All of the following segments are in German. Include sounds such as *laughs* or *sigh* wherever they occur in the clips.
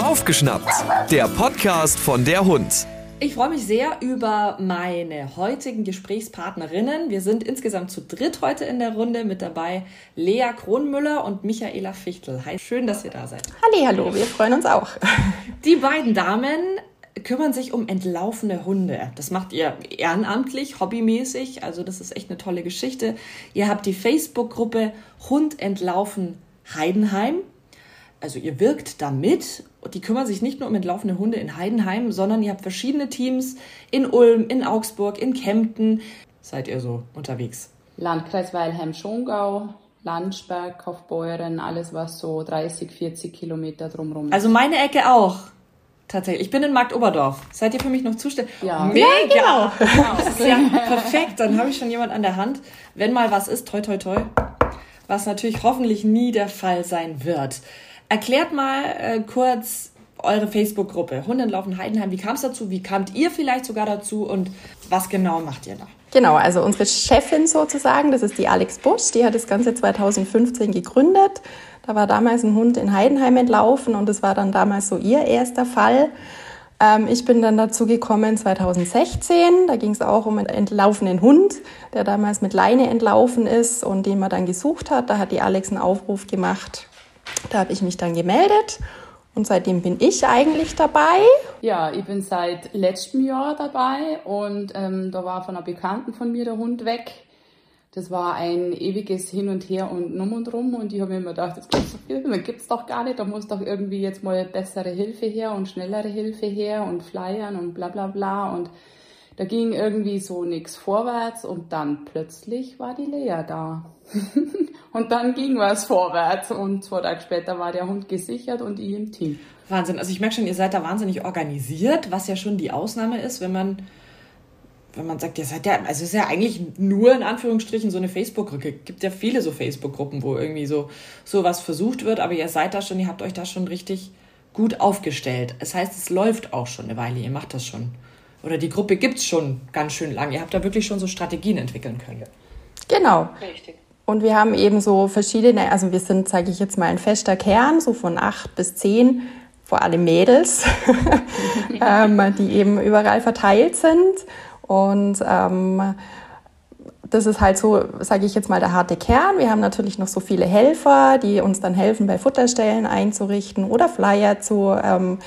Aufgeschnappt, der Podcast von der Hund. Ich freue mich sehr über meine heutigen Gesprächspartnerinnen. Wir sind insgesamt zu dritt heute in der Runde mit dabei Lea Kronmüller und Michaela Fichtel. Hi, schön, dass ihr da seid. Halli, hallo, wir freuen uns auch. *laughs* Die beiden Damen kümmern sich um entlaufene Hunde. Das macht ihr ehrenamtlich, hobbymäßig. Also das ist echt eine tolle Geschichte. Ihr habt die Facebook-Gruppe Hund entlaufen Heidenheim. Also ihr wirkt damit. Die kümmern sich nicht nur um entlaufene Hunde in Heidenheim, sondern ihr habt verschiedene Teams in Ulm, in Augsburg, in Kempten. Seid ihr so unterwegs? Landkreis Weilheim-Schongau, Landsberg, Kaufbeuren, alles was so 30, 40 Kilometer drumherum ist. Also meine Ecke auch. Tatsächlich. Ich bin in Marktoberdorf. Seid ihr für mich noch zuständig? Ja. Mega! Ja, genau. Das ist ja perfekt. Dann habe ich schon jemand an der Hand. Wenn mal was ist, toi, toi, toi. Was natürlich hoffentlich nie der Fall sein wird. Erklärt mal äh, kurz eure Facebook-Gruppe Hundenlaufen Heidenheim. Wie kam es dazu? Wie kamt ihr vielleicht sogar dazu? Und was genau macht ihr da? Genau, also unsere Chefin sozusagen, das ist die Alex Busch, die hat das Ganze 2015 gegründet. Da war damals ein Hund in Heidenheim entlaufen und das war dann damals so ihr erster Fall. Ähm, ich bin dann dazu gekommen 2016. Da ging es auch um einen entlaufenen Hund, der damals mit Leine entlaufen ist und den man dann gesucht hat. Da hat die Alex einen Aufruf gemacht. Da habe ich mich dann gemeldet und seitdem bin ich eigentlich dabei. Ja, ich bin seit letztem Jahr dabei und ähm, da war von einer Bekannten von mir der Hund weg das war ein ewiges Hin und Her und Numm und Rum und ich habe mir immer gedacht, das gibt's doch, gibt's doch gar nicht, da muss doch irgendwie jetzt mal bessere Hilfe her und schnellere Hilfe her und Flyern und bla bla bla und da ging irgendwie so nichts vorwärts und dann plötzlich war die Lea da. *laughs* und dann ging was vorwärts und zwei Tage später war der Hund gesichert und ich im Team. Wahnsinn, also ich merke schon, ihr seid da wahnsinnig organisiert, was ja schon die Ausnahme ist, wenn man wenn man sagt, ihr seid ja, also es ist ja eigentlich nur in Anführungsstrichen so eine Facebook-Gruppe. Gibt ja viele so Facebook-Gruppen, wo irgendwie so sowas versucht wird, aber ihr seid da schon, ihr habt euch da schon richtig gut aufgestellt. Das heißt, es läuft auch schon eine Weile, ihr macht das schon. Oder die Gruppe gibt es schon ganz schön lang. Ihr habt da wirklich schon so Strategien entwickeln können. Genau. Richtig. Und wir haben eben so verschiedene, also wir sind, sage ich jetzt mal, ein fester Kern, so von acht bis zehn, vor allem Mädels, *laughs* ähm, die eben überall verteilt sind. Und ähm, das ist halt so, sage ich jetzt mal, der harte Kern. Wir haben natürlich noch so viele Helfer, die uns dann helfen, bei Futterstellen einzurichten oder Flyer zu ähm,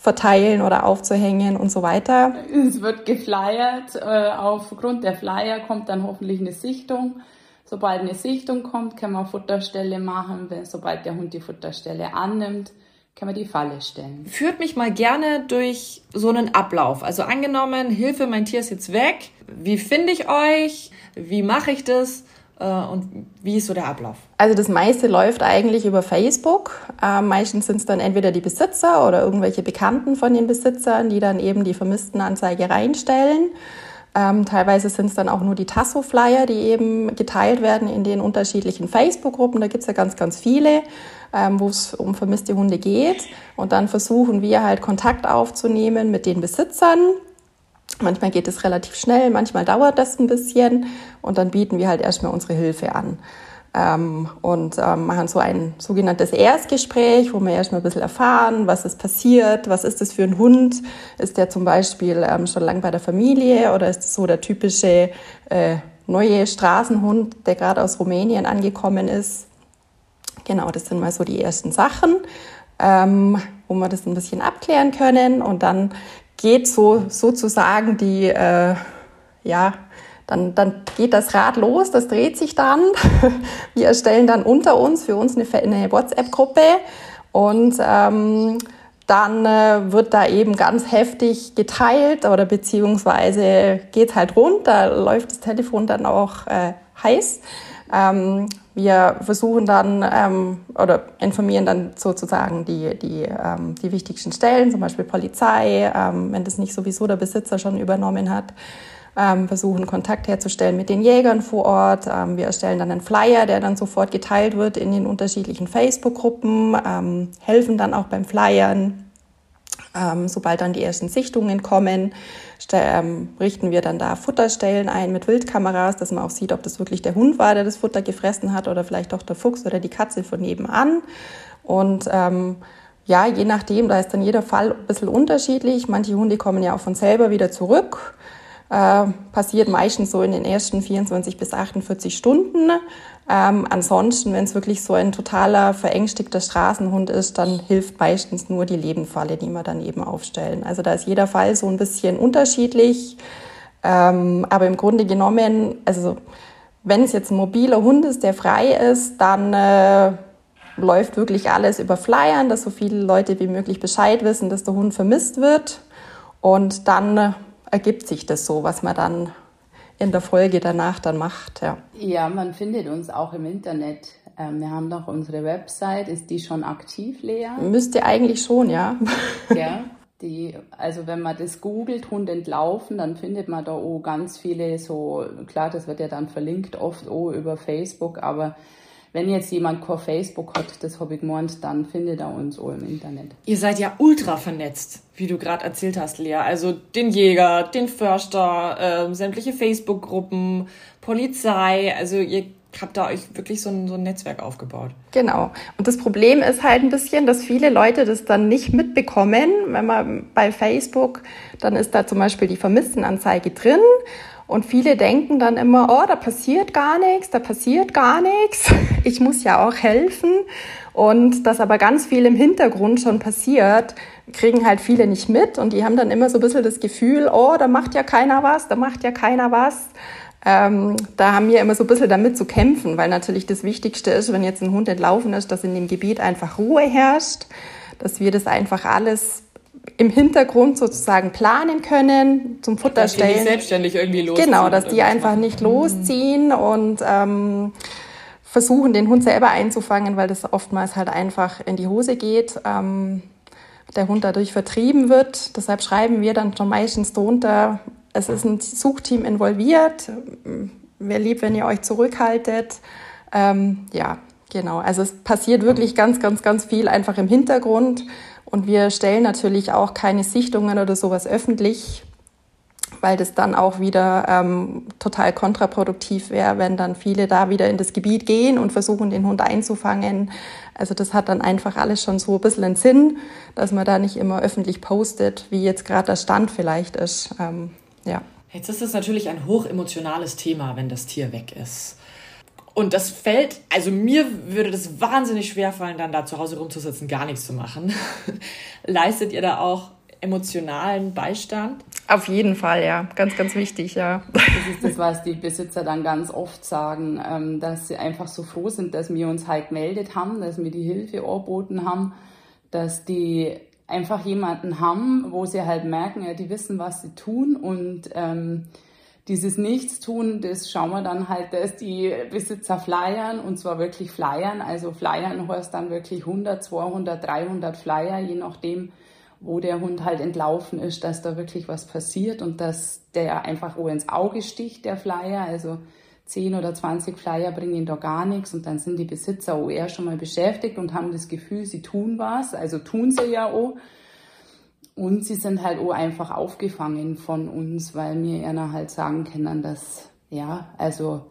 verteilen oder aufzuhängen und so weiter. Es wird geflyert. Äh, aufgrund der Flyer kommt dann hoffentlich eine Sichtung. Sobald eine Sichtung kommt, kann man Futterstelle machen. Sobald der Hund die Futterstelle annimmt, kann man die Falle stellen. Führt mich mal gerne durch so einen Ablauf. Also angenommen, Hilfe, mein Tier ist jetzt weg. Wie finde ich euch? Wie mache ich das? Äh, und wie ist so der Ablauf? Also das meiste läuft eigentlich über Facebook. Äh, meistens sind es dann entweder die Besitzer oder irgendwelche Bekannten von den Besitzern, die dann eben die Vermisstenanzeige reinstellen. Ähm, teilweise sind es dann auch nur die Tasso-Flyer, die eben geteilt werden in den unterschiedlichen Facebook-Gruppen. Da gibt es ja ganz, ganz viele ähm, wo es um vermisste Hunde geht. Und dann versuchen wir halt Kontakt aufzunehmen mit den Besitzern. Manchmal geht es relativ schnell, manchmal dauert das ein bisschen und dann bieten wir halt erstmal unsere Hilfe an. Ähm, und ähm, machen so ein sogenanntes Erstgespräch, wo wir erstmal ein bisschen erfahren, was ist passiert, was ist das für ein Hund, ist der zum Beispiel ähm, schon lang bei der Familie oder ist es so der typische äh, neue Straßenhund, der gerade aus Rumänien angekommen ist. Genau, das sind mal so die ersten Sachen, ähm, wo wir das ein bisschen abklären können. Und dann geht so sozusagen die, äh, ja, dann, dann geht das Rad los, das dreht sich dann. *laughs* Wir erstellen dann unter uns für uns eine, eine WhatsApp-Gruppe und ähm, dann äh, wird da eben ganz heftig geteilt oder beziehungsweise geht halt runter, läuft das Telefon dann auch äh, heiß. Ähm, wir versuchen dann ähm, oder informieren dann sozusagen die, die, ähm, die wichtigsten Stellen, zum Beispiel Polizei, ähm, wenn das nicht sowieso der Besitzer schon übernommen hat. Ähm, versuchen Kontakt herzustellen mit den Jägern vor Ort. Ähm, wir erstellen dann einen Flyer, der dann sofort geteilt wird in den unterschiedlichen Facebook-Gruppen, ähm, helfen dann auch beim Flyern ähm, sobald dann die ersten Sichtungen kommen, ähm, richten wir dann da Futterstellen ein mit Wildkameras, dass man auch sieht, ob das wirklich der Hund war, der das Futter gefressen hat oder vielleicht auch der Fuchs oder die Katze von nebenan. Und ähm, ja, je nachdem, da ist dann jeder Fall ein bisschen unterschiedlich. Manche Hunde kommen ja auch von selber wieder zurück. Äh, passiert meistens so in den ersten 24 bis 48 Stunden. Ähm, ansonsten, wenn es wirklich so ein totaler verängstigter Straßenhund ist, dann hilft meistens nur die Lebenfalle, die wir dann eben aufstellen. Also da ist jeder Fall so ein bisschen unterschiedlich. Ähm, aber im Grunde genommen, also wenn es jetzt ein mobiler Hund ist, der frei ist, dann äh, läuft wirklich alles über Flyern, dass so viele Leute wie möglich Bescheid wissen, dass der Hund vermisst wird. Und dann ergibt sich das so, was man dann in der Folge danach dann macht. Ja, ja man findet uns auch im Internet. Ähm, wir haben doch unsere Website. Ist die schon aktiv, Lea? Müsste eigentlich schon, ja. Ja. Die, also wenn man das googelt, Hund entlaufen, dann findet man da auch ganz viele so, klar, das wird ja dann verlinkt oft auch über Facebook, aber wenn jetzt jemand kein Facebook hat, das habe ich gemeint, dann findet er uns auch im Internet. Ihr seid ja ultra vernetzt, wie du gerade erzählt hast, Lea. Also den Jäger, den Förster, äh, sämtliche Facebook-Gruppen, Polizei. Also ihr habt da euch wirklich so ein, so ein Netzwerk aufgebaut. Genau. Und das Problem ist halt ein bisschen, dass viele Leute das dann nicht mitbekommen. Wenn man bei Facebook, dann ist da zum Beispiel die Vermisstenanzeige drin und viele denken dann immer, oh, da passiert gar nichts, da passiert gar nichts. *laughs* Ich muss ja auch helfen. Und dass aber ganz viel im Hintergrund schon passiert, kriegen halt viele nicht mit. Und die haben dann immer so ein bisschen das Gefühl, oh, da macht ja keiner was, da macht ja keiner was. Ähm, da haben wir immer so ein bisschen damit zu kämpfen, weil natürlich das Wichtigste ist, wenn jetzt ein Hund entlaufen ist, dass in dem Gebiet einfach Ruhe herrscht, dass wir das einfach alles im Hintergrund sozusagen planen können, zum Futter dass stellen. Die nicht selbstständig irgendwie losziehen. Genau, dass die einfach machen. nicht losziehen und ähm, versuchen, den Hund selber einzufangen, weil das oftmals halt einfach in die Hose geht. Ähm, der Hund dadurch vertrieben wird. Deshalb schreiben wir dann schon meistens drunter, es ist ein Suchteam involviert. Wäre lieb, wenn ihr euch zurückhaltet. Ähm, ja, genau. Also es passiert wirklich ganz, ganz, ganz viel einfach im Hintergrund. Und wir stellen natürlich auch keine Sichtungen oder sowas öffentlich, weil das dann auch wieder ähm, total kontraproduktiv wäre, wenn dann viele da wieder in das Gebiet gehen und versuchen, den Hund einzufangen. Also das hat dann einfach alles schon so ein bisschen einen Sinn, dass man da nicht immer öffentlich postet, wie jetzt gerade der Stand vielleicht ist. Ähm, ja. Jetzt ist es natürlich ein hochemotionales Thema, wenn das Tier weg ist. Und das fällt, also mir würde das wahnsinnig schwer fallen, dann da zu Hause rumzusitzen, gar nichts zu machen. *laughs* Leistet ihr da auch emotionalen Beistand? Auf jeden Fall, ja. Ganz, ganz wichtig, ja. Das ist das, was die Besitzer dann ganz oft sagen, ähm, dass sie einfach so froh sind, dass wir uns halt gemeldet haben, dass wir die Hilfe angeboten haben, dass die einfach jemanden haben, wo sie halt merken, ja, die wissen, was sie tun und ähm, dieses Nichtstun, das schauen wir dann halt, dass die Besitzer flyern und zwar wirklich flyern. Also flyern heißt dann wirklich 100, 200, 300 Flyer, je nachdem, wo der Hund halt entlaufen ist, dass da wirklich was passiert und dass der einfach wo ins Auge sticht, der Flyer. Also 10 oder 20 Flyer bringen da gar nichts und dann sind die Besitzer auch eher schon mal beschäftigt und haben das Gefühl, sie tun was. Also tun sie ja auch. Und sie sind halt auch einfach aufgefangen von uns, weil wir ihnen halt sagen können, dass, ja, also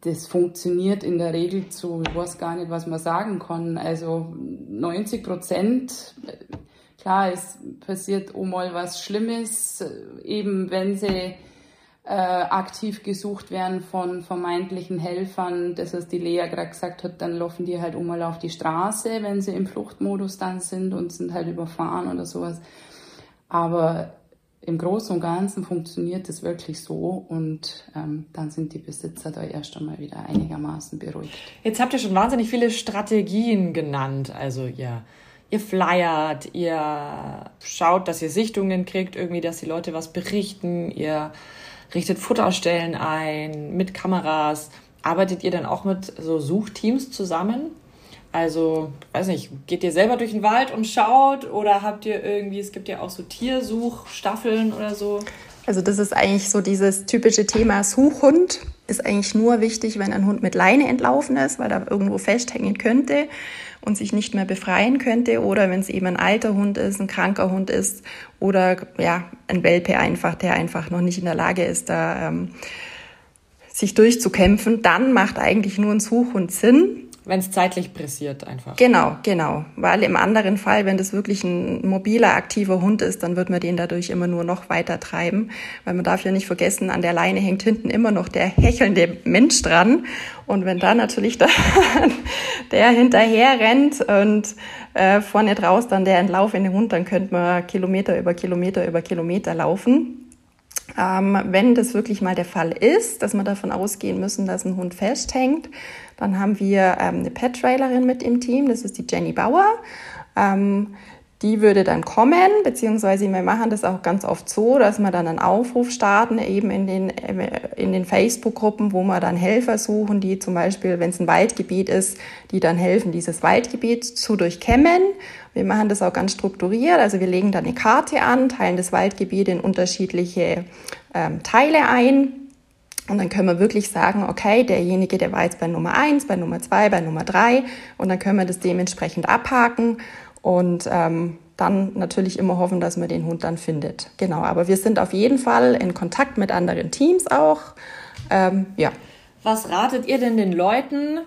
das funktioniert in der Regel zu, ich weiß gar nicht, was man sagen kann. Also 90 Prozent, klar, es passiert auch mal was Schlimmes, eben wenn sie äh, aktiv gesucht werden von vermeintlichen Helfern. Das, was die Lea gerade gesagt hat, dann laufen die halt mal auf die Straße, wenn sie im Fluchtmodus dann sind und sind halt überfahren oder sowas. Aber im Großen und Ganzen funktioniert es wirklich so und ähm, dann sind die Besitzer da erst einmal wieder einigermaßen beruhigt. Jetzt habt ihr schon wahnsinnig viele Strategien genannt. Also ihr, ihr flyert, ihr schaut, dass ihr Sichtungen kriegt, irgendwie, dass die Leute was berichten, ihr richtet Futterstellen ein mit Kameras. Arbeitet ihr dann auch mit so Suchteams zusammen? Also, weiß nicht, geht ihr selber durch den Wald und schaut oder habt ihr irgendwie, es gibt ja auch so Tiersuchstaffeln oder so? Also das ist eigentlich so dieses typische Thema Suchhund. Ist eigentlich nur wichtig, wenn ein Hund mit Leine entlaufen ist, weil er irgendwo festhängen könnte und sich nicht mehr befreien könnte. Oder wenn es eben ein alter Hund ist, ein kranker Hund ist oder ja, ein Welpe einfach, der einfach noch nicht in der Lage ist, da ähm, sich durchzukämpfen, dann macht eigentlich nur ein Suchhund Sinn. Wenn es zeitlich pressiert einfach. Genau, genau. Weil im anderen Fall, wenn das wirklich ein mobiler, aktiver Hund ist, dann wird man den dadurch immer nur noch weiter treiben. Weil man darf ja nicht vergessen, an der Leine hängt hinten immer noch der hechelnde Mensch dran. Und wenn da natürlich der, *laughs* der hinterher rennt und äh, vorne draus dann der entlaufende Hund, dann könnte man Kilometer über Kilometer über Kilometer laufen. Ähm, wenn das wirklich mal der Fall ist, dass wir davon ausgehen müssen, dass ein Hund festhängt, dann haben wir ähm, eine Pet-Trailerin mit im Team, das ist die Jenny Bauer. Ähm, die würde dann kommen, beziehungsweise wir machen das auch ganz oft so, dass wir dann einen Aufruf starten, eben in den, in den Facebook-Gruppen, wo wir dann Helfer suchen, die zum Beispiel, wenn es ein Waldgebiet ist, die dann helfen, dieses Waldgebiet zu durchkämmen. Wir machen das auch ganz strukturiert, also wir legen dann eine Karte an, teilen das Waldgebiet in unterschiedliche ähm, Teile ein. Und dann können wir wirklich sagen, okay, derjenige, der war jetzt bei Nummer eins, bei Nummer zwei, bei Nummer drei, und dann können wir das dementsprechend abhaken und ähm, dann natürlich immer hoffen, dass man den Hund dann findet. Genau, aber wir sind auf jeden Fall in Kontakt mit anderen Teams auch. Ähm, ja. Was ratet ihr denn den Leuten,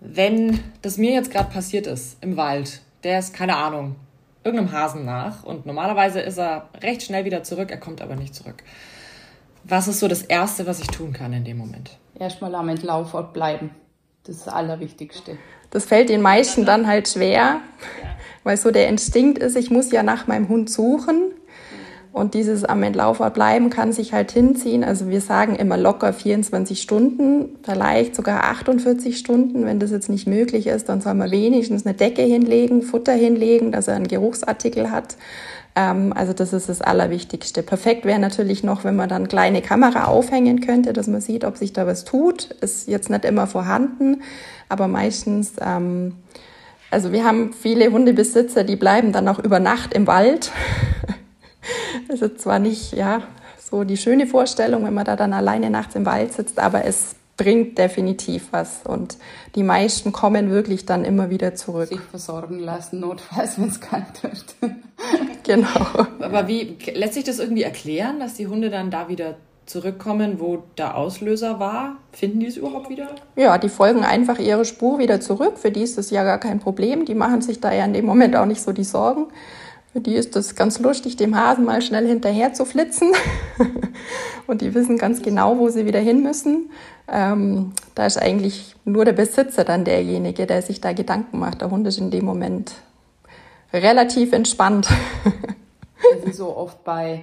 wenn das mir jetzt gerade passiert ist im Wald? Der ist, keine Ahnung, irgendeinem Hasen nach und normalerweise ist er recht schnell wieder zurück, er kommt aber nicht zurück. Was ist so das Erste, was ich tun kann in dem Moment? Erstmal am Entlaufort bleiben. Das ist das Allerwichtigste. Das fällt den meisten dann halt schwer, weil so der Instinkt ist, ich muss ja nach meinem Hund suchen. Und dieses am Entlaufort bleiben kann sich halt hinziehen. Also wir sagen immer locker 24 Stunden, vielleicht sogar 48 Stunden. Wenn das jetzt nicht möglich ist, dann soll man wenigstens eine Decke hinlegen, Futter hinlegen, dass er einen Geruchsartikel hat. Ähm, also das ist das Allerwichtigste. Perfekt wäre natürlich noch, wenn man dann kleine Kamera aufhängen könnte, dass man sieht, ob sich da was tut. Ist jetzt nicht immer vorhanden, aber meistens ähm, also wir haben viele Hundebesitzer, die bleiben dann auch über Nacht im Wald. Das ist zwar nicht ja, so die schöne Vorstellung, wenn man da dann alleine nachts im Wald sitzt, aber es bringt definitiv was. Und die meisten kommen wirklich dann immer wieder zurück. Sich versorgen lassen, notfalls, *laughs* wenn es kalt wird. *laughs* genau. Aber wie lässt sich das irgendwie erklären, dass die Hunde dann da wieder zurückkommen, wo der Auslöser war? Finden die es überhaupt wieder? Ja, die folgen einfach ihre Spur wieder zurück. Für die ist das ja gar kein Problem. Die machen sich da ja in dem Moment auch nicht so die Sorgen. Für die ist das ganz lustig, dem Hasen mal schnell hinterher zu flitzen. *laughs* Und die wissen ganz genau, wo sie wieder hin müssen. Ähm, da ist eigentlich nur der Besitzer dann derjenige, der sich da Gedanken macht. Der Hund ist in dem Moment relativ entspannt. *laughs* Das ist so *laughs* oft bei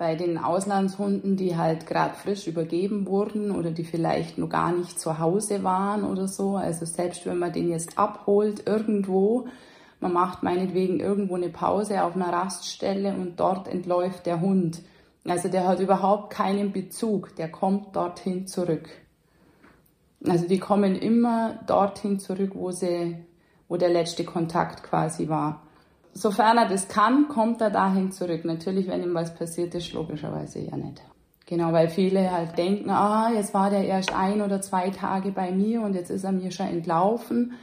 bei den Auslandshunden, die halt gerade frisch übergeben wurden oder die vielleicht noch gar nicht zu Hause waren oder so. Also selbst wenn man den jetzt abholt irgendwo, man macht meinetwegen irgendwo eine Pause auf einer Raststelle und dort entläuft der Hund. Also der hat überhaupt keinen Bezug, der kommt dorthin zurück. Also die kommen immer dorthin zurück, wo sie, wo der letzte Kontakt quasi war sofern er das kann, kommt er dahin zurück. Natürlich, wenn ihm was passiert ist, logischerweise ja nicht. Genau, weil viele halt denken, ah, jetzt war der erst ein oder zwei Tage bei mir und jetzt ist er mir schon entlaufen.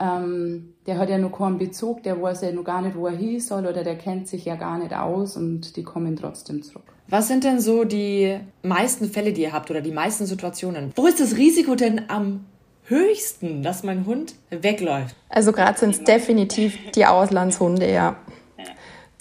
Ähm, der hat ja noch keinen Bezug, der weiß ja noch gar nicht, wo er hin soll oder der kennt sich ja gar nicht aus und die kommen trotzdem zurück. Was sind denn so die meisten Fälle, die ihr habt oder die meisten Situationen? Wo ist das Risiko denn am höchsten, dass mein Hund wegläuft? Also gerade sind es definitiv die Auslandshunde, ja.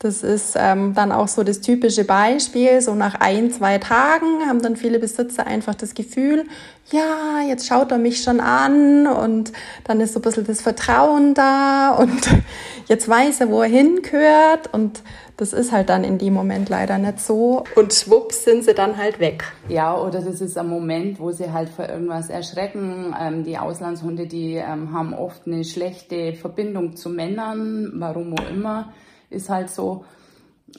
Das ist ähm, dann auch so das typische Beispiel. So nach ein, zwei Tagen haben dann viele Besitzer einfach das Gefühl, ja, jetzt schaut er mich schon an und dann ist so ein bisschen das Vertrauen da und *laughs* jetzt weiß er, wo er hingehört und das ist halt dann in dem Moment leider nicht so. Und schwupps sind sie dann halt weg. Ja, oder das ist ein Moment, wo sie halt vor irgendwas erschrecken. Ähm, die Auslandshunde, die ähm, haben oft eine schlechte Verbindung zu Männern, warum auch immer, ist halt so.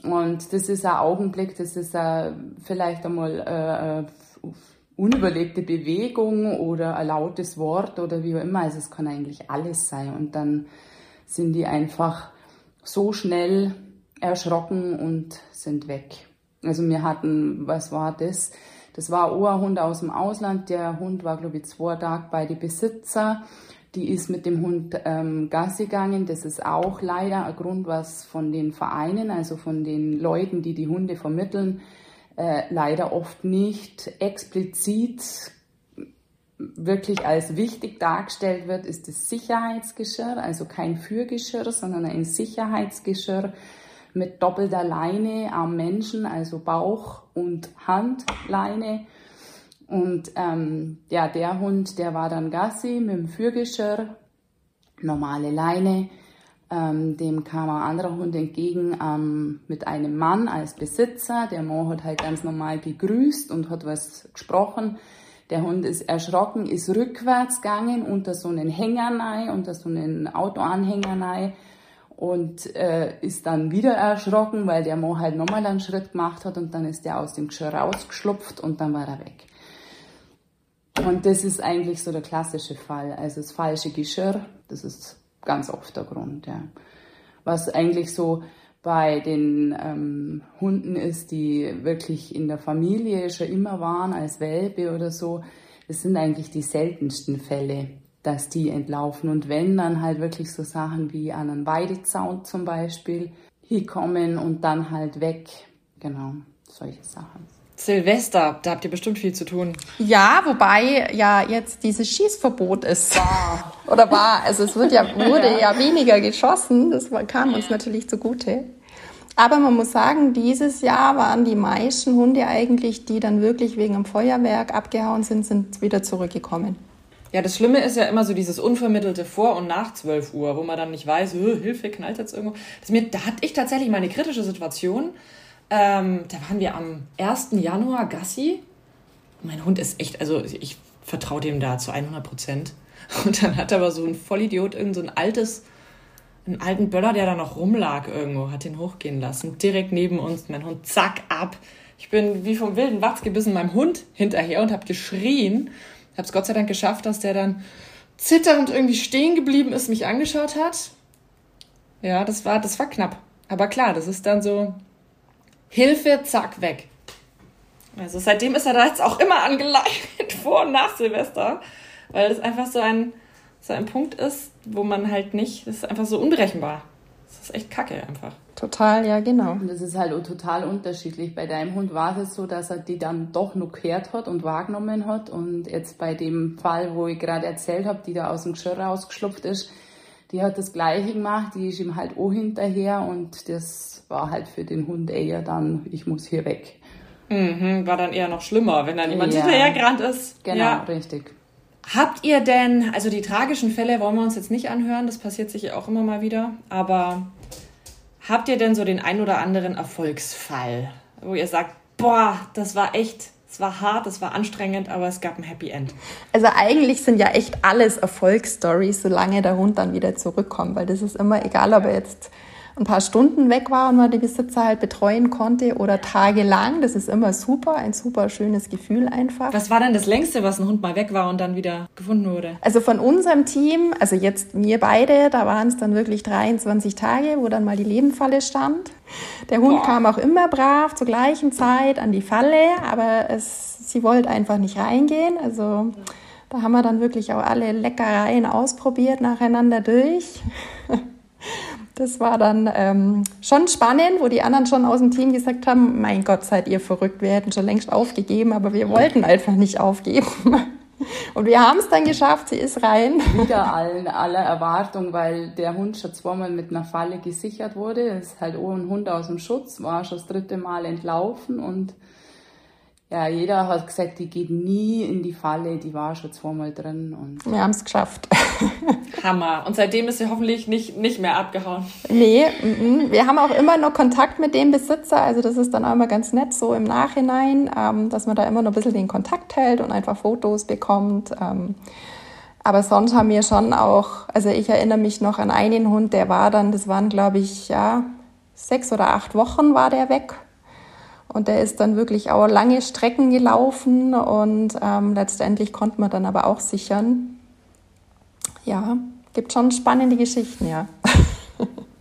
Und das ist ein Augenblick, das ist ein, vielleicht einmal äh, äh, unüberlegte Bewegung oder ein lautes Wort oder wie auch immer. Also es kann eigentlich alles sein. Und dann sind die einfach so schnell erschrocken und sind weg. Also wir hatten, was war das? Das war ein Hund aus dem Ausland. Der Hund war, glaube ich, zwei Tage bei den Besitzer. Die ist mit dem Hund ähm, Gassi gegangen. Das ist auch leider ein Grund, was von den Vereinen, also von den Leuten, die die Hunde vermitteln, äh, leider oft nicht explizit wirklich als wichtig dargestellt wird, ist das Sicherheitsgeschirr, also kein Führgeschirr, sondern ein Sicherheitsgeschirr mit doppelter Leine am Menschen, also Bauch und Handleine. Und ähm, ja, der Hund, der war dann Gassi mit dem Führgeschirr, normale Leine. Ähm, dem kam ein anderer Hund entgegen ähm, mit einem Mann als Besitzer. Der Mann hat halt ganz normal gegrüßt und hat was gesprochen. Der Hund ist erschrocken, ist rückwärts gegangen unter so einen Hänger unter so einen Autoanhänger und äh, ist dann wieder erschrocken, weil der Mo halt nochmal einen Schritt gemacht hat und dann ist der aus dem Geschirr rausgeschlupft und dann war er weg. Und das ist eigentlich so der klassische Fall. Also das falsche Geschirr, das ist ganz oft der Grund, ja. Was eigentlich so bei den ähm, Hunden ist, die wirklich in der Familie schon immer waren, als Welpe oder so, das sind eigentlich die seltensten Fälle, dass die entlaufen. Und wenn dann halt wirklich so Sachen wie an einen Weidezaun zum Beispiel hier kommen und dann halt weg, genau, solche Sachen. Silvester, da habt ihr bestimmt viel zu tun. Ja, wobei ja jetzt dieses Schießverbot ist. War. *laughs* Oder war. Also es wird ja, wurde ja weniger geschossen. Das kam uns natürlich zugute. Aber man muss sagen, dieses Jahr waren die meisten Hunde eigentlich, die dann wirklich wegen dem Feuerwerk abgehauen sind, sind wieder zurückgekommen. Ja, das Schlimme ist ja immer so dieses unvermittelte Vor- und nach 12 Uhr, wo man dann nicht weiß, Hilfe, knallt jetzt irgendwo. Das mir, da hatte ich tatsächlich mal eine kritische Situation ähm, da waren wir am 1. Januar Gassi. Mein Hund ist echt, also ich vertraue dem da zu 100 Prozent. *laughs* Und dann hat aber so ein Vollidiot irgend so ein altes, einen alten Böller, der da noch rumlag irgendwo, hat den hochgehen lassen. Direkt neben uns, mein Hund, zack, ab. Ich bin wie vom wilden Wachs gebissen meinem Hund hinterher und habe geschrien. Habe es Gott sei Dank geschafft, dass der dann zitternd irgendwie stehen geblieben ist, mich angeschaut hat. Ja, das war, das war knapp. Aber klar, das ist dann so, Hilfe, zack, weg. Also seitdem ist er da jetzt auch immer angeleitet, *laughs* vor und nach Silvester, weil das einfach so ein, so ein Punkt ist, wo man halt nicht, das ist einfach so unberechenbar. Das ist echt kacke einfach. Total, ja, genau. Und das ist halt auch total unterschiedlich. Bei deinem Hund war es so, dass er die dann doch noch gehört hat und wahrgenommen hat. Und jetzt bei dem Fall, wo ich gerade erzählt habe, die da aus dem Geschirr rausgeschlupft ist, die hat das Gleiche gemacht, die ist ihm halt auch hinterher und das war halt für den Hund eher dann, ich muss hier weg. Mhm, war dann eher noch schlimmer, wenn dann jemand ja. hinterhergerannt ist. Genau, ja. richtig. Habt ihr denn, also die tragischen Fälle wollen wir uns jetzt nicht anhören, das passiert sicher auch immer mal wieder, aber habt ihr denn so den ein oder anderen Erfolgsfall, wo ihr sagt, boah, das war echt es war hart, es war anstrengend, aber es gab ein Happy End. Also eigentlich sind ja echt alles Erfolgsstories, solange der Hund dann wieder zurückkommt, weil das ist immer egal, ob er jetzt ein paar Stunden weg war und man die Besitzer halt betreuen konnte oder tagelang. Das ist immer super, ein super schönes Gefühl einfach. Was war denn das längste, was ein Hund mal weg war und dann wieder gefunden wurde? Also von unserem Team, also jetzt wir beide, da waren es dann wirklich 23 Tage, wo dann mal die Lebenfalle stand. Der Hund Boah. kam auch immer brav zur gleichen Zeit an die Falle, aber es, sie wollte einfach nicht reingehen. Also da haben wir dann wirklich auch alle Leckereien ausprobiert, nacheinander durch. *laughs* Das war dann ähm, schon spannend, wo die anderen schon aus dem Team gesagt haben, mein Gott, seid ihr verrückt, wir hätten schon längst aufgegeben, aber wir wollten einfach nicht aufgeben. *laughs* Und wir haben es dann geschafft, sie ist rein. Wieder allen, aller Erwartung, weil der Hund schon zweimal mit einer Falle gesichert wurde. Ist halt ein Hund aus dem Schutz, war schon das dritte Mal entlaufen und ja, jeder hat gesagt, die geht nie in die Falle, die war schon zweimal drin. Und wir haben es geschafft. *laughs* Hammer. Und seitdem ist sie hoffentlich nicht, nicht mehr abgehauen. Nee, m -m. wir haben auch immer noch Kontakt mit dem Besitzer. Also das ist dann auch immer ganz nett so im Nachhinein, ähm, dass man da immer noch ein bisschen den Kontakt hält und einfach Fotos bekommt. Ähm, aber sonst haben wir schon auch, also ich erinnere mich noch an einen Hund, der war dann, das waren glaube ich, ja, sechs oder acht Wochen war der weg und der ist dann wirklich auch lange Strecken gelaufen und ähm, letztendlich konnte man dann aber auch sichern. Ja, gibt schon spannende Geschichten, ja.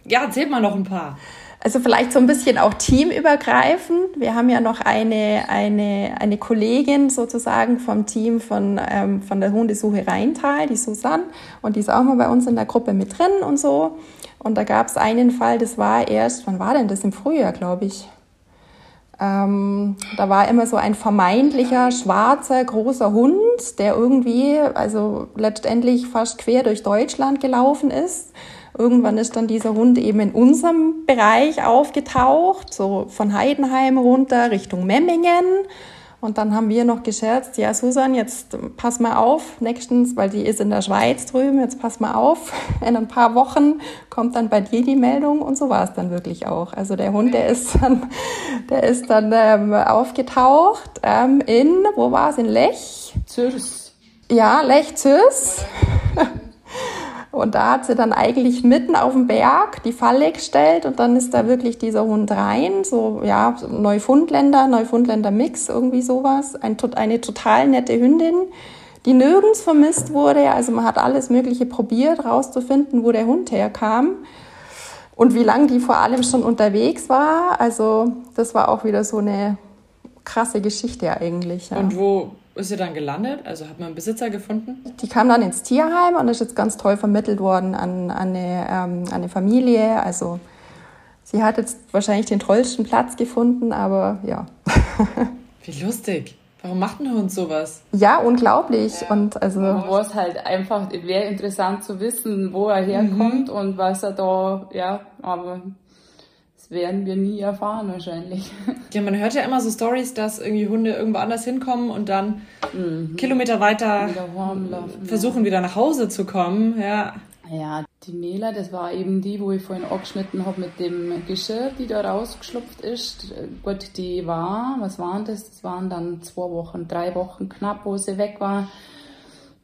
ja, erzählt mal noch ein paar. Also vielleicht so ein bisschen auch teamübergreifend. Wir haben ja noch eine, eine, eine Kollegin sozusagen vom Team von, ähm, von der Hundesuche Rheintal, die Susanne, und die ist auch mal bei uns in der Gruppe mit drin und so. Und da gab es einen Fall, das war erst, wann war denn das? Im Frühjahr, glaube ich Ähm, da war immer so ein vermeintlicher schwarzer großer Hund, der irgendwie, also letztendlich fast quer durch Deutschland gelaufen ist. Irgendwann ist dann dieser Hund eben in unserem Bereich aufgetaucht, so von Heidenheim runter Richtung Memmingen. Und dann haben wir noch gescherzt, ja Susan, jetzt pass mal auf, nächstens, weil die ist in der Schweiz drüben, jetzt pass mal auf, *laughs* in ein paar Wochen kommt dann bei dir die Meldung und so war es dann wirklich auch. Also der Hund, der ist dann, *laughs* der ist dann ähm, aufgetaucht ähm, in, wo war es, in Lech? Zürs. Ja, Lech Zürs. *laughs* Und da hat sie dann eigentlich mitten auf dem Berg die Falle gestellt und dann ist da wirklich dieser Hund rein, so ja, Neufundländer, Neufundländer Mix, irgendwie sowas. Ein, eine total nette Hündin, die nirgends vermisst wurde. Also man hat alles Mögliche probiert, rauszufinden, wo der Hund herkam und wie lange die vor allem schon unterwegs war. Also das war auch wieder so eine krasse Geschichte eigentlich. Ja. Und wo ist sie dann gelandet? Also hat man einen Besitzer gefunden? Die kam dann ins Tierheim und ist jetzt ganz toll vermittelt worden an, an, eine, ähm, an eine Familie. Also sie hat jetzt wahrscheinlich den tollsten Platz gefunden, aber ja. *laughs* Wie lustig. Warum macht ein Hund sowas? Ja, unglaublich. Ja. Und also war es halt einfach, wäre interessant zu wissen, wo er herkommt mhm. und was er da, ja, aber werden wir nie erfahren wahrscheinlich. *laughs* Ja, man hört ja immer so Stories, dass irgendwie Hunde irgendwo anders hinkommen und dann mhm. Kilometer weiter versuchen wieder nach Hause zu kommen. Ja. Ja, die Nela, das war eben die, wo ich vorhin angeschnitten habe mit dem Geschirr, die da rausgeschlupft ist. Gut, die war, was waren das? Das waren dann zwei Wochen, drei Wochen knapp, wo sie weg war.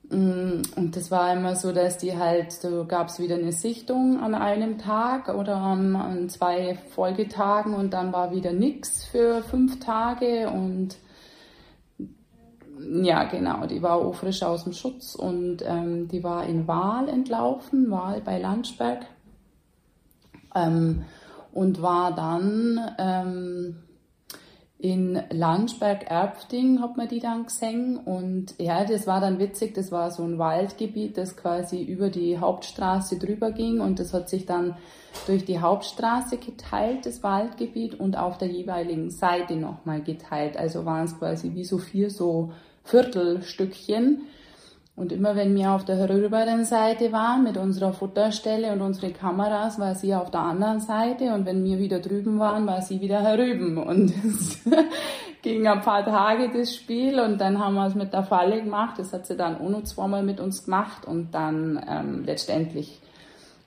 Mm, und das war immer so, dass die halt, so gab es wieder eine Sichtung an einem Tag oder an zwei Folgetagen und dann war wieder nichts für fünf Tage und ja, genau, die war auch frisch aus dem Schutz und ähm, die war in Wahl entlaufen, Wahl bei Landsberg. Ähm, und war dann ähm, in Landsberg-Erpfting hat man die dann gesehen. Und ja, das war dann witzig, das war so ein Waldgebiet, das quasi über die Hauptstraße drüber ging. Und das hat sich dann durch die Hauptstraße geteilt, das Waldgebiet und auf der jeweiligen Seite nochmal geteilt. Also waren es quasi wie so vier so Viertelstückchen und immer wenn wir auf der herüberen Seite waren mit unserer Futterstelle und unsere Kameras, war sie auf der anderen Seite und wenn wir wieder drüben waren, war sie wieder herüben. Und es *laughs* ging ein paar Tage das Spiel und dann haben wir es mit der Falle gemacht. Das hat sie dann auch noch zweimal mit uns gemacht und dann ähm, letztendlich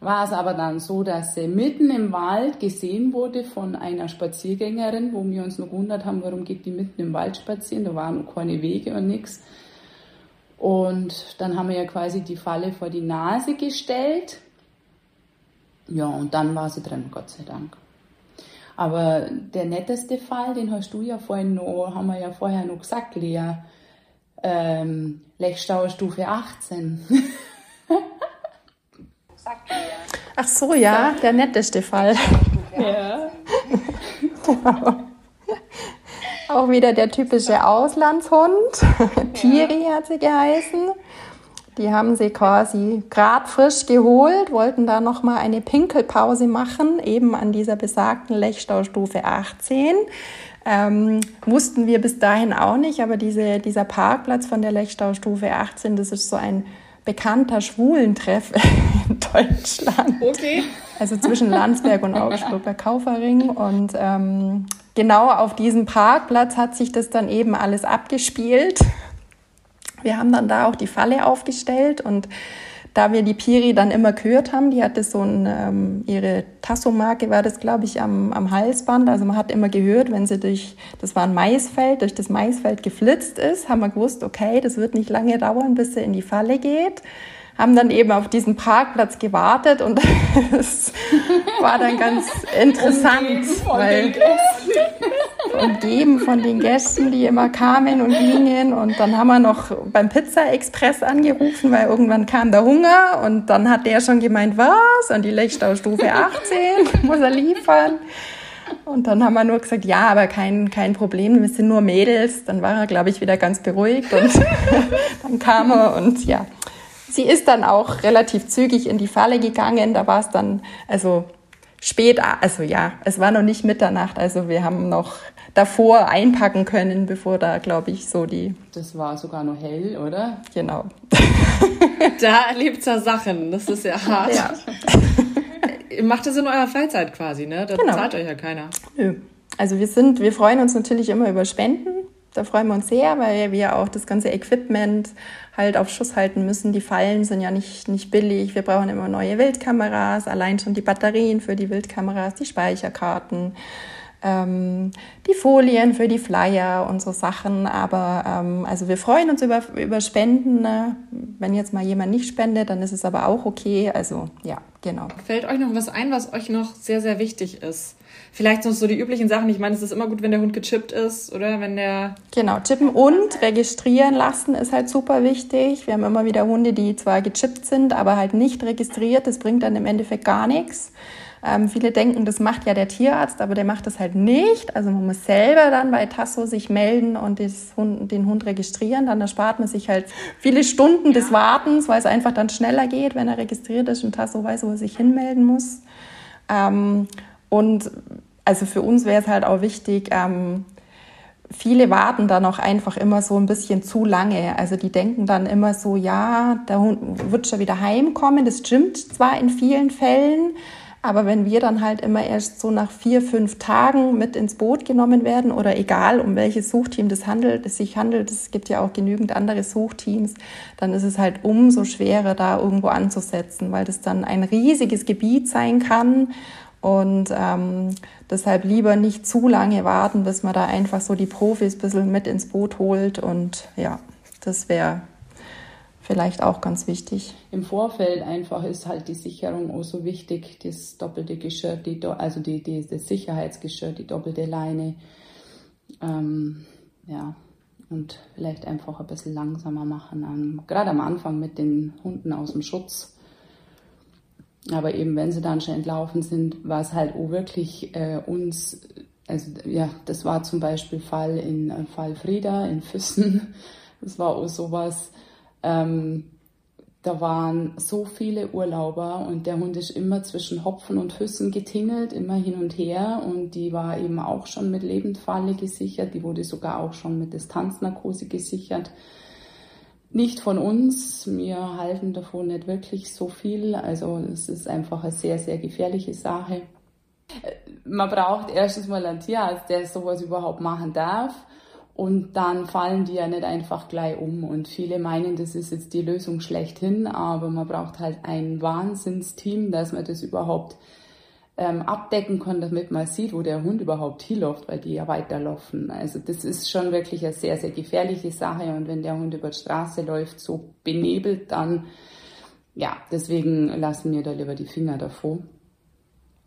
war es aber dann so, dass sie mitten im Wald gesehen wurde von einer Spaziergängerin, wo wir uns noch gewundert haben, warum geht die mitten im Wald spazieren, da waren noch keine Wege und nichts. Und dann haben wir ja quasi die Falle vor die Nase gestellt. Ja, und dann war sie drin, Gott sei Dank. Aber der netteste Fall, den hast du ja vorhin noch, haben wir ja vorher noch gesagt, Lea. Ähm, Lechstauer Stufe 18. Ach so, ja, der netteste Fall. Ja. *laughs* Auch wieder der typische Auslandshund. *laughs* Piri hat sie geheißen. Die haben sie quasi gerade frisch geholt, wollten da nochmal eine Pinkelpause machen, eben an dieser besagten Lechstaustufe 18. Ähm, wussten wir bis dahin auch nicht, aber diese, dieser Parkplatz von der Lechstaustufe 18, das ist so ein bekannter Schwulentreff in Deutschland. Okay. Also zwischen Landsberg und Augsburger Kaufering. Und ähm, genau auf diesem Parkplatz hat sich das dann eben alles abgespielt. Wir haben dann da auch die Falle aufgestellt und da wir die Piri dann immer gehört haben, die hatte so ein, ähm, ihre Tasso-Marke war das, glaube ich, am, am Halsband. Also man hat immer gehört, wenn sie durch, das war ein Maisfeld, durch das Maisfeld geflitzt ist, haben wir gewusst, okay, das wird nicht lange dauern, bis sie in die Falle geht haben dann eben auf diesen Parkplatz gewartet und *laughs* es war dann ganz interessant, weil umgeben von den Gästen, die immer kamen und gingen und dann haben wir noch beim Pizza Express angerufen, weil irgendwann kam der Hunger und dann hat der schon gemeint, was? Und die Lechstaustufe 18 *laughs* muss er liefern. Und dann haben wir nur gesagt, ja, aber kein, kein Problem, wir sind nur Mädels. Dann war er, glaube ich, wieder ganz beruhigt und *laughs* dann kam er und ja, sie ist dann auch relativ zügig in die Falle gegangen. Da war es dann, also spät, also ja, es war noch nicht Mitternacht, also wir haben noch davor einpacken können, bevor da, glaube ich, so die. Das war sogar noch hell, oder? Genau. *laughs* da erlebt ihr Sachen, das ist ja hart. Ja. Ihr *laughs* macht das in eurer Freizeit quasi, ne? Da genau. zahlt euch ja keiner. Nö. Also wir sind, wir freuen uns natürlich immer über Spenden. Da freuen wir uns sehr, weil wir auch das ganze Equipment halt auf Schuss halten müssen. Die Fallen sind ja nicht, nicht billig. Wir brauchen immer neue Wildkameras, allein schon die Batterien für die Wildkameras, die Speicherkarten ähm, die Folien für die Flyer und so Sachen. Aber ähm, also wir freuen uns über, über Spenden. Ne? Wenn jetzt mal jemand nicht spendet, dann ist es aber auch okay. Also ja, genau. Fällt euch noch was ein, was euch noch sehr, sehr wichtig ist? Vielleicht noch so die üblichen Sachen. Ich meine, es ist immer gut, wenn der Hund gechippt ist oder wenn der. Genau, chippen und registrieren lassen ist halt super wichtig. Wir haben immer wieder Hunde, die zwar gechippt sind, aber halt nicht registriert. Das bringt dann im Endeffekt gar nichts. Ähm, viele denken, das macht ja der Tierarzt, aber der macht das halt nicht. Also man muss selber dann bei Tasso sich melden und Hund, den Hund registrieren. Dann erspart man sich halt viele Stunden ja. des Wartens, weil es einfach dann schneller geht, wenn er registriert ist und Tasso weiß, wo er sich hinmelden muss. Ähm, und also für uns wäre es halt auch wichtig, ähm, viele warten dann auch einfach immer so ein bisschen zu lange. Also die denken dann immer so, ja, der Hund wird schon wieder heimkommen. Das stimmt zwar in vielen Fällen, aber wenn wir dann halt immer erst so nach vier, fünf Tagen mit ins Boot genommen werden oder egal, um welches Suchteam das handelt, es sich handelt, es gibt ja auch genügend andere Suchteams, dann ist es halt umso schwerer, da irgendwo anzusetzen, weil das dann ein riesiges Gebiet sein kann. Und ähm, deshalb lieber nicht zu lange warten, bis man da einfach so die Profis ein bisschen mit ins Boot holt. Und ja, das wäre vielleicht auch ganz wichtig. Im Vorfeld einfach ist halt die Sicherung auch so wichtig, das doppelte Geschirr, die, also die, die, das Sicherheitsgeschirr, die doppelte Leine. Ähm, ja, und vielleicht einfach ein bisschen langsamer machen, um, gerade am Anfang mit den Hunden aus dem Schutz. Aber eben, wenn sie dann schon entlaufen sind, war es halt auch wirklich äh, uns, also ja, das war zum Beispiel Fall in äh, Fall Frieda in Füssen. *laughs* Das war auch sowas, ähm, da waren so viele Urlauber und der Hund ist immer zwischen Hopfen und Füssen getingelt, immer hin und her und die war eben auch schon mit Lebendfalle gesichert, die wurde sogar auch schon mit Distanznarkose gesichert. Nicht von uns, wir halten davon nicht wirklich so viel, also es ist einfach eine sehr, sehr gefährliche Sache. Äh, man braucht erstens mal einen Tierarzt, der sowas überhaupt machen darf. Und dann fallen die ja nicht einfach gleich um. Und viele meinen, das ist jetzt die Lösung schlechthin, aber man braucht halt ein Wahnsinnsteam, dass man das überhaupt ähm, abdecken kann, damit man sieht, wo der Hund überhaupt hinläuft, weil die ja weiterlaufen. Also das ist schon wirklich eine sehr, sehr gefährliche Sache. Und wenn der Hund über die Straße läuft, so benebelt, dann, ja, deswegen lassen wir da lieber die Finger davor.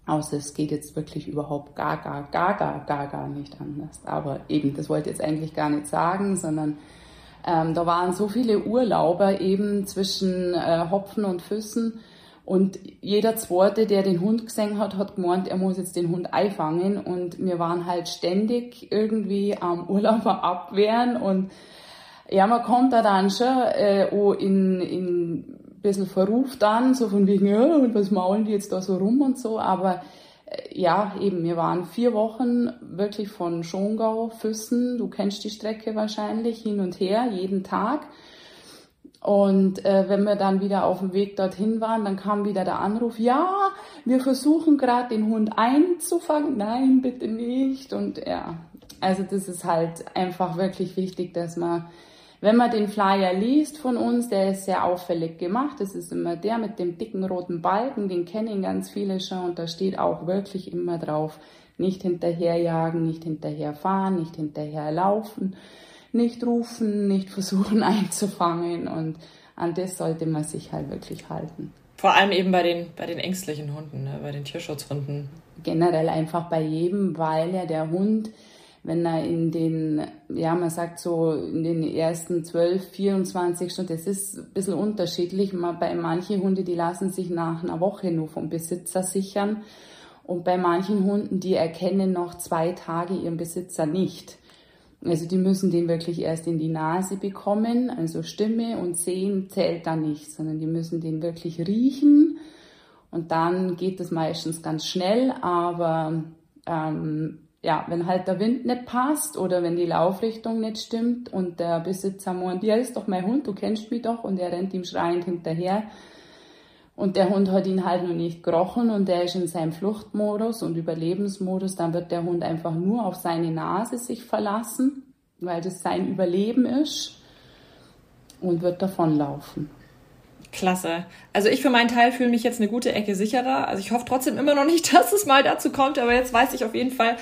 Außer es geht jetzt wirklich überhaupt gar, gar, gar, gar, gar, gar nicht anders. Aber eben, das wollte ich jetzt eigentlich gar nicht sagen, sondern ähm, da waren so viele Urlauber eben zwischen äh, Hopfen und Füssen. Und jeder Zweite, der den Hund gesehen hat, hat gemeint, er muss jetzt den Hund einfangen. Und wir waren halt ständig irgendwie am Urlauber abwehren. Und ja, man kommt da dann schon äh, in, in bisschen verruft an, so von wegen, ja, und was maulen die jetzt da so rum und so, aber äh, ja, eben, wir waren vier Wochen wirklich von Schongau, Füssen, du kennst die Strecke wahrscheinlich, hin und her, jeden Tag. Und äh, wenn wir dann wieder auf dem Weg dorthin waren, dann kam wieder der Anruf, ja, wir versuchen gerade den Hund einzufangen. Nein, bitte nicht. Und ja, also das ist halt einfach wirklich wichtig, dass man wenn man den Flyer liest von uns, der ist sehr auffällig gemacht. Das ist immer der mit dem dicken roten Balken, den kennen ganz viele schon und da steht auch wirklich immer drauf, nicht hinterherjagen, nicht hinterherfahren, nicht hinterherlaufen, nicht rufen, nicht versuchen *laughs* einzufangen und an das sollte man sich halt wirklich halten. Vor allem eben bei den, bei den ängstlichen Hunden, ne? bei den Tierschutzhunden. Generell einfach bei jedem, weil ja der Hund wenn er in den, ja, man sagt so, in den ersten 12, 24 Stunden, das ist ein bisschen unterschiedlich. Bei manchen Hunden, die lassen sich nach einer Woche nur vom Besitzer sichern. Und bei manchen Hunden, die erkennen noch zwei Tage ihren Besitzer nicht. Also die müssen den wirklich erst in die Nase bekommen, also Stimme und Sehen zählt da nicht, sondern die müssen den wirklich riechen Und dann geht es meistens ganz schnell, aber ähm, ja, wenn halt der Wind nicht passt oder wenn die Laufrichtung nicht stimmt und der Besitzer meint, ja, ist doch mein Hund, du kennst mich doch und er rennt ihm schreiend hinterher und der Hund hat ihn halt noch nicht gerochen und der ist in seinem Fluchtmodus und Überlebensmodus, dann wird der Hund einfach nur auf seine Nase sich verlassen, weil das sein Überleben ist und wird davonlaufen. Klasse. Also ich für meinen Teil fühle mich jetzt eine gute Ecke sicherer. Also ich hoffe trotzdem immer noch nicht, *laughs* dass es mal dazu kommt, aber jetzt weiß ich auf jeden Fall,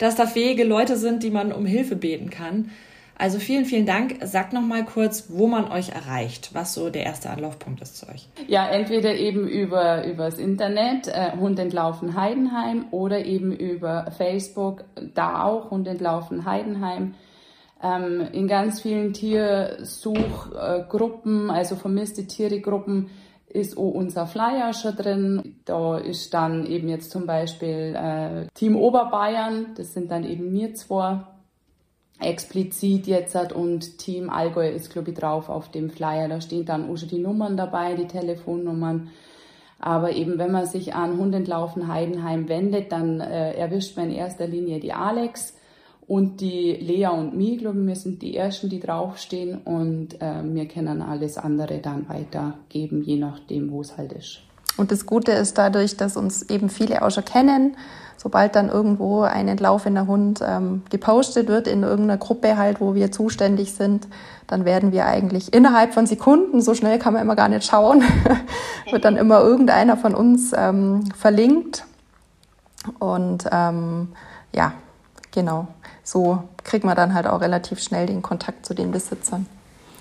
dass da fähige Leute sind, die man um Hilfe beten kann. Also vielen, vielen Dank. Sagt noch mal kurz, wo man euch erreicht, was so der erste Anlaufpunkt ist zu euch. Ja, entweder eben über übers Internet äh, Hund entlaufen Heidenheim oder eben über Facebook, da auch Hund entlaufen Heidenheim. Ähm, in ganz vielen Tiersuchgruppen, also vermisste Tiere-Gruppen, ist auch unser Flyer schon drin. Da ist dann eben jetzt zum Beispiel äh, Team Oberbayern, das sind dann eben mir zwei explizit jetzt hat und Team Allgäu ist glaube ich drauf auf dem Flyer. Da stehen dann auch schon die Nummern dabei, die Telefonnummern. Aber eben wenn man sich an Hundentlaufen Heidenheim wendet, dann äh, erwischt man in erster Linie die Alex und die Lea und mich, glaube ich, wir sind die Ersten, die draufstehen und äh, wir können alles andere dann weitergeben, je nachdem, wo es halt ist. Und das Gute ist dadurch, dass uns eben viele auch schon kennen, sobald dann irgendwo ein entlaufener Hund ähm, gepostet wird in irgendeiner Gruppe halt, wo wir zuständig sind, dann werden wir eigentlich innerhalb von Sekunden, so schnell kann man immer gar nicht schauen, *laughs* wird dann immer irgendeiner von uns ähm, verlinkt. Und ähm, ja, genau so kriegt man dann halt auch relativ schnell den Kontakt zu den Besitzern.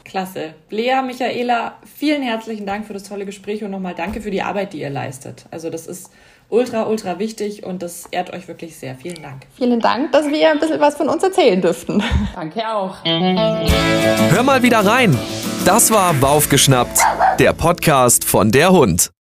Klasse. Lea, Michaela, vielen herzlichen Dank für das tolle Gespräch und nochmal danke für die Arbeit, die ihr leistet. Also das ist ultra, ultra wichtig und das ehrt euch wirklich sehr. Vielen Dank. Vielen Dank, dass wir ein bisschen was von uns erzählen dürften. *laughs* Danke auch. Hör mal wieder rein. Das war Baufgeschnappt, der Podcast von der Hund.